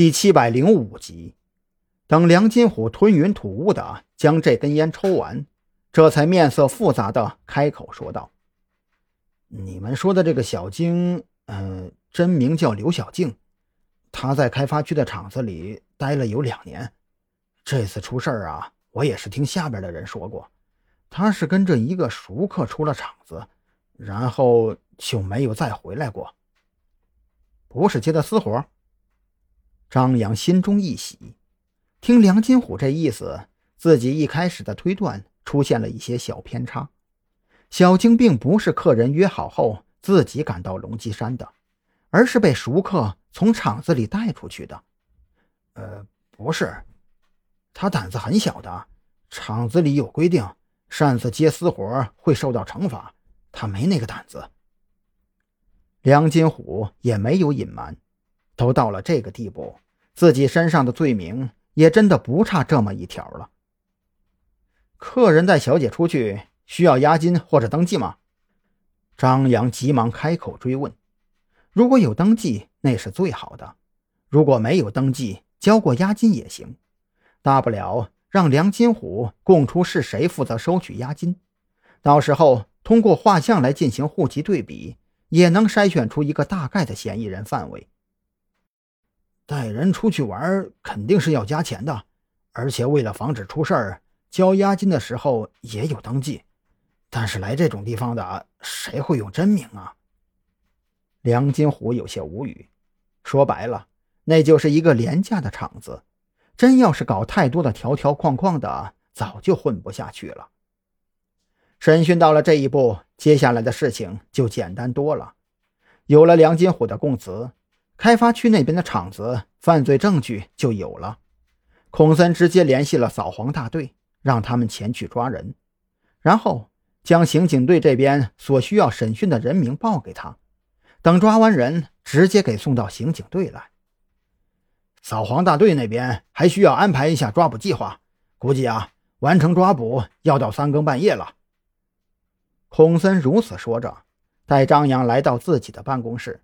第七百零五集，等梁金虎吞云吐雾的将这根烟抽完，这才面色复杂的开口说道：“你们说的这个小晶，嗯，真名叫刘小静，她在开发区的厂子里待了有两年。这次出事儿啊，我也是听下边的人说过，她是跟着一个熟客出了厂子，然后就没有再回来过。不是接的私活。”张扬心中一喜，听梁金虎这意思，自己一开始的推断出现了一些小偏差。小晶并不是客人约好后自己赶到龙脊山的，而是被熟客从厂子里带出去的。呃，不是，他胆子很小的，厂子里有规定，擅自接私活会受到惩罚，他没那个胆子。梁金虎也没有隐瞒。都到了这个地步，自己身上的罪名也真的不差这么一条了。客人带小姐出去需要押金或者登记吗？张扬急忙开口追问。如果有登记，那是最好的；如果没有登记，交过押金也行。大不了让梁金虎供出是谁负责收取押金，到时候通过画像来进行户籍对比，也能筛选出一个大概的嫌疑人范围。带人出去玩肯定是要加钱的，而且为了防止出事儿，交押金的时候也有登记。但是来这种地方的，谁会用真名啊？梁金虎有些无语。说白了，那就是一个廉价的场子。真要是搞太多的条条框框的，早就混不下去了。审讯到了这一步，接下来的事情就简单多了。有了梁金虎的供词。开发区那边的厂子犯罪证据就有了，孔森直接联系了扫黄大队，让他们前去抓人，然后将刑警队这边所需要审讯的人名报给他，等抓完人，直接给送到刑警队来。扫黄大队那边还需要安排一下抓捕计划，估计啊，完成抓捕要到三更半夜了。孔森如此说着，带张扬来到自己的办公室。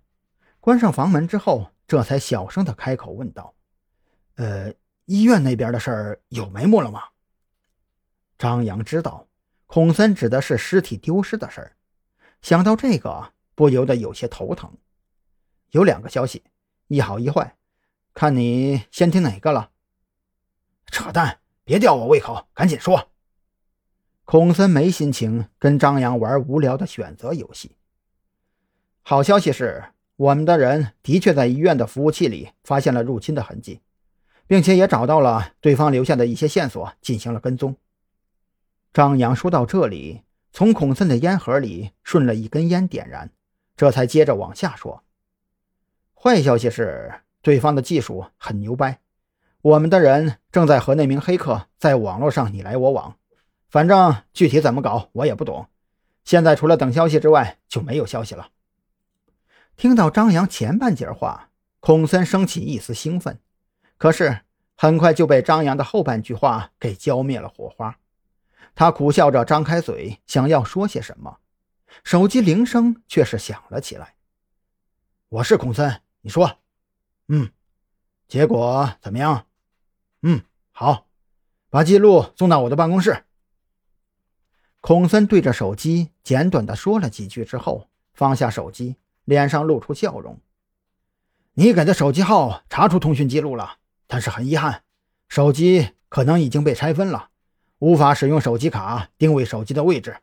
关上房门之后，这才小声的开口问道：“呃，医院那边的事儿有眉目了吗？”张扬知道孔森指的是尸体丢失的事儿，想到这个，不由得有些头疼。有两个消息，一好一坏，看你先听哪个了。扯淡，别吊我胃口，赶紧说。孔森没心情跟张扬玩无聊的选择游戏。好消息是。我们的人的确在医院的服务器里发现了入侵的痕迹，并且也找到了对方留下的一些线索，进行了跟踪。张扬说到这里，从孔森的烟盒里顺了一根烟点燃，这才接着往下说：“坏消息是，对方的技术很牛掰，我们的人正在和那名黑客在网络上你来我往，反正具体怎么搞我也不懂。现在除了等消息之外，就没有消息了。”听到张扬前半截话，孔森升起一丝兴奋，可是很快就被张扬的后半句话给浇灭了火花。他苦笑着张开嘴，想要说些什么，手机铃声却是响了起来。“我是孔森，你说，嗯，结果怎么样？嗯，好，把记录送到我的办公室。”孔森对着手机简短的说了几句之后，放下手机。脸上露出笑容。你给的手机号查出通讯记录了，但是很遗憾，手机可能已经被拆分了，无法使用手机卡定位手机的位置。